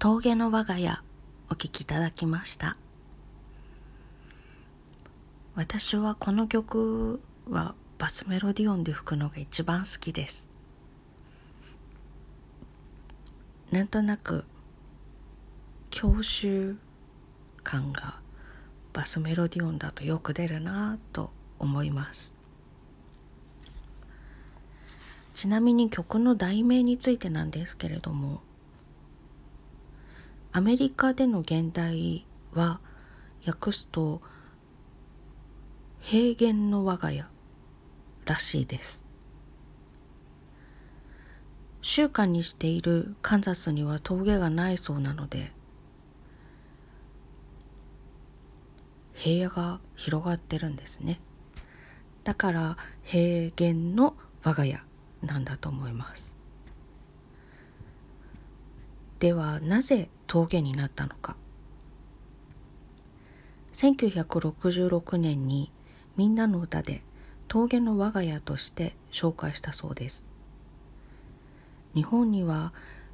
峠の我が家お聴きいただきました。私はこの曲はバスメロディオンで吹くのが一番好きです。なんとなく郷愁感がバスメロディオンだとよく出るなと思います。ちなみに曲の題名についてなんですけれどもアメリカでの現代は訳すと平原の我が家らしいです。習慣にしているカンザスには峠がないそうなので平野が広がってるんですね。だから平原の我が家なんだと思います。ではなぜ峠になったのか。1966年にみんなの歌で峠の我が家として紹介したそうです。日本には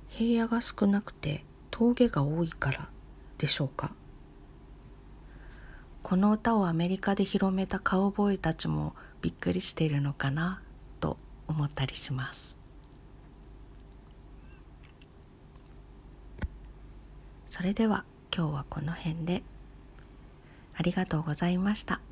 平野が少なくて峠が多いからでしょうか。この歌をアメリカで広めたカウボーイたちもびっくりしているのかなと思ったりします。それでは今日はこの辺でありがとうございました。